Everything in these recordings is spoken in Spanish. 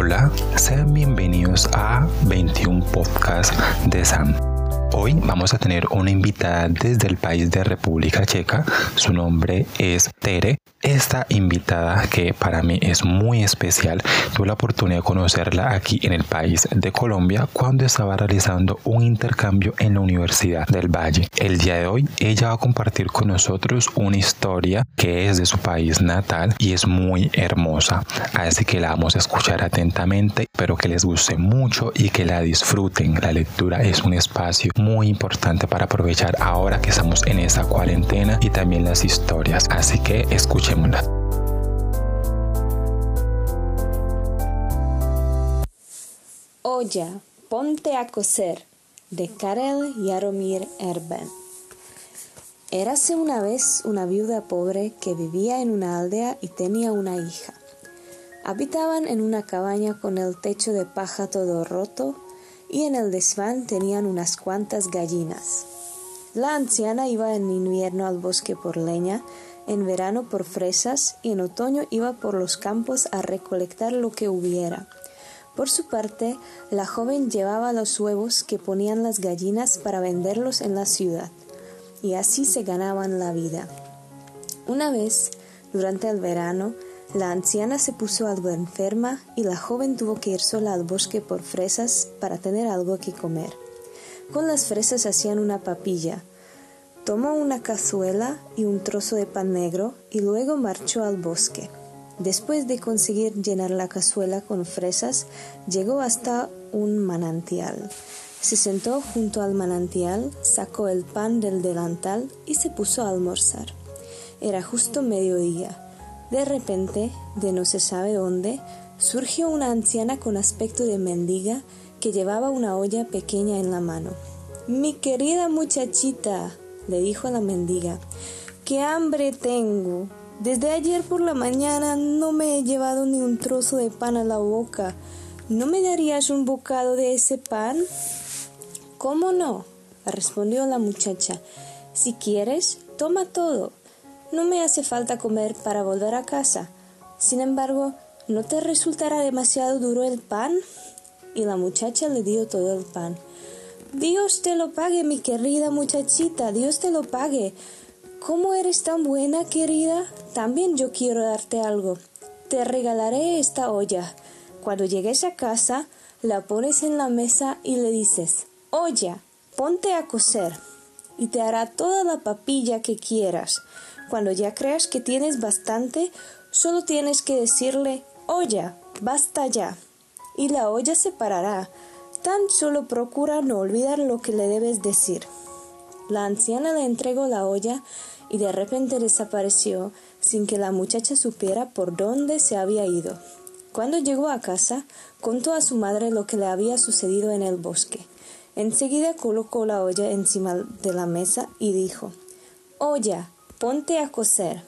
Hola, sean bienvenidos a 21 Podcast de Sam. Hoy vamos a tener una invitada desde el país de República Checa. Su nombre es Tere. Esta invitada, que para mí es muy especial, tuve la oportunidad de conocerla aquí en el país de Colombia cuando estaba realizando un intercambio en la Universidad del Valle. El día de hoy ella va a compartir con nosotros una historia que es de su país natal y es muy hermosa. Así que la vamos a escuchar atentamente. Espero que les guste mucho y que la disfruten. La lectura es un espacio muy importante para aprovechar ahora que estamos en esta cuarentena y también las historias. Así que escuchémosla. Olla, ponte a coser de Karel Jaromir Erben. Érase una vez una viuda pobre que vivía en una aldea y tenía una hija. Habitaban en una cabaña con el techo de paja todo roto y en el desván tenían unas cuantas gallinas. La anciana iba en invierno al bosque por leña, en verano por fresas y en otoño iba por los campos a recolectar lo que hubiera. Por su parte, la joven llevaba los huevos que ponían las gallinas para venderlos en la ciudad, y así se ganaban la vida. Una vez, durante el verano, la anciana se puso algo enferma y la joven tuvo que ir sola al bosque por fresas para tener algo que comer. Con las fresas hacían una papilla. Tomó una cazuela y un trozo de pan negro y luego marchó al bosque. Después de conseguir llenar la cazuela con fresas, llegó hasta un manantial. Se sentó junto al manantial, sacó el pan del delantal y se puso a almorzar. Era justo mediodía. De repente, de no se sabe dónde, surgió una anciana con aspecto de mendiga que llevaba una olla pequeña en la mano. Mi querida muchachita, le dijo la mendiga, qué hambre tengo. Desde ayer por la mañana no me he llevado ni un trozo de pan a la boca. ¿No me darías un bocado de ese pan? ¿Cómo no? respondió la muchacha. Si quieres, toma todo. No me hace falta comer para volver a casa. Sin embargo, ¿no te resultará demasiado duro el pan? Y la muchacha le dio todo el pan. Dios te lo pague, mi querida muchachita, Dios te lo pague. ¿Cómo eres tan buena, querida? También yo quiero darte algo. Te regalaré esta olla. Cuando llegues a casa, la pones en la mesa y le dices, olla, ponte a coser, y te hará toda la papilla que quieras. Cuando ya creas que tienes bastante, solo tienes que decirle olla, basta ya. Y la olla se parará. Tan solo procura no olvidar lo que le debes decir. La anciana le entregó la olla y de repente desapareció sin que la muchacha supiera por dónde se había ido. Cuando llegó a casa, contó a su madre lo que le había sucedido en el bosque. Enseguida colocó la olla encima de la mesa y dijo Olla, Ponte a coser.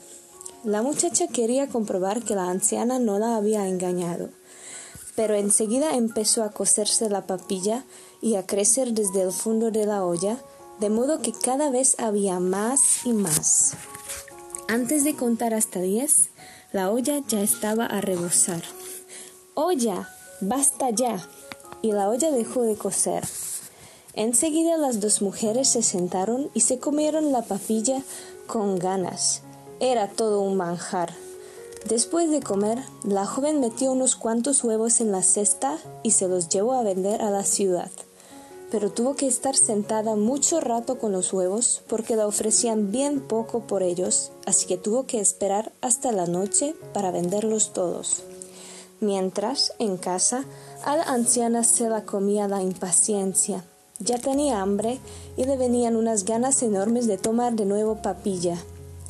La muchacha quería comprobar que la anciana no la había engañado, pero enseguida empezó a coserse la papilla y a crecer desde el fondo de la olla, de modo que cada vez había más y más. Antes de contar hasta diez, la olla ya estaba a rebosar. ¡Olla! ¡Basta ya! Y la olla dejó de coser. Enseguida las dos mujeres se sentaron y se comieron la papilla con ganas. Era todo un manjar. Después de comer, la joven metió unos cuantos huevos en la cesta y se los llevó a vender a la ciudad. Pero tuvo que estar sentada mucho rato con los huevos porque la ofrecían bien poco por ellos, así que tuvo que esperar hasta la noche para venderlos todos. Mientras, en casa, a la anciana se la comía la impaciencia. Ya tenía hambre y le venían unas ganas enormes de tomar de nuevo papilla.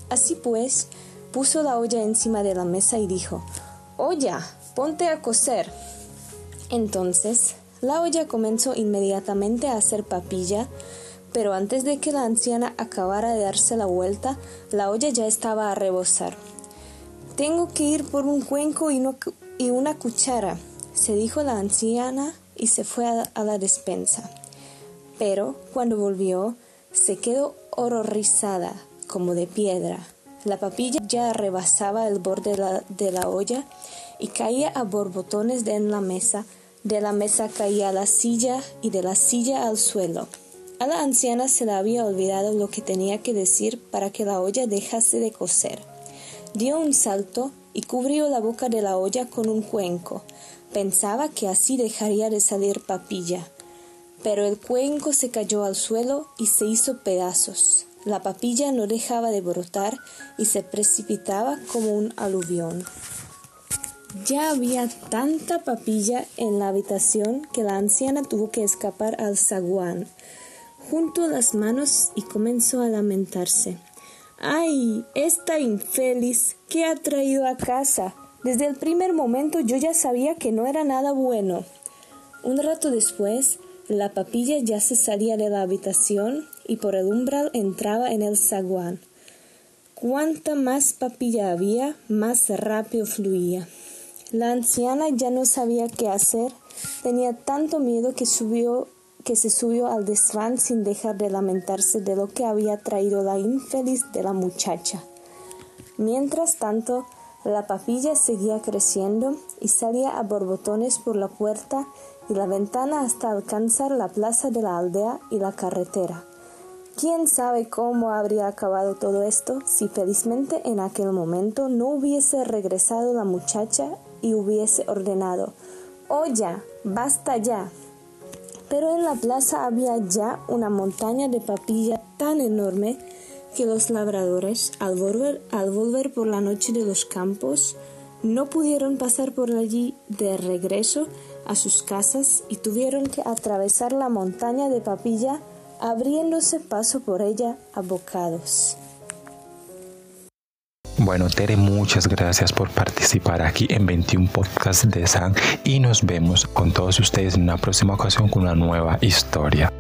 Así pues, puso la olla encima de la mesa y dijo, Olla, ponte a coser. Entonces, la olla comenzó inmediatamente a hacer papilla, pero antes de que la anciana acabara de darse la vuelta, la olla ya estaba a rebosar. Tengo que ir por un cuenco y, una cuchara, se dijo la anciana y se fue a la despensa pero cuando volvió se quedó horrorizada como de piedra. La papilla ya rebasaba el borde de la, olla y caía a borbotones en la mesa, de la mesa caía a la silla y de la silla al suelo. A la anciana se le había olvidado lo que tenía que decir para que la olla dejase de cocer. Dio un salto y cubrió la boca de la olla con un cuenco. Pensaba que así dejaría de salir papilla. Pero el cuenco se cayó al suelo y se hizo pedazos. La papilla no dejaba de brotar y se precipitaba como un aluvión. Ya había tanta papilla en la habitación que la anciana tuvo que escapar al zaguán. Juntó las manos y comenzó a lamentarse. ¡Ay! Esta infeliz ¿Qué ha traído a casa? Desde el primer momento yo ya sabía que no era nada bueno. Un rato después, la papilla ya se salía de la habitación y por el umbral entraba en el zaguán. Cuanta más papilla había, más rápido fluía. La anciana ya no sabía qué hacer, tenía tanto miedo que subió que se subió al desván sin dejar de lamentarse de lo que había traído la infeliz de la muchacha. Mientras tanto, la papilla seguía creciendo y salía a borbotones por la puerta y la ventana hasta alcanzar la plaza de la aldea y la carretera. ¿Quién sabe cómo habría acabado todo esto si felizmente en aquel momento no hubiese regresado la muchacha y hubiese ordenado Oye, basta ya. Pero en la plaza había ya una montaña de papilla tan enorme que los labradores, al volver, al volver por la noche de los campos, no pudieron pasar por allí de regreso a sus casas y tuvieron que atravesar la montaña de papilla abriéndose paso por ella a bocados. Bueno, Tere, muchas gracias por participar aquí en 21 Podcast de San y nos vemos con todos ustedes en una próxima ocasión con una nueva historia.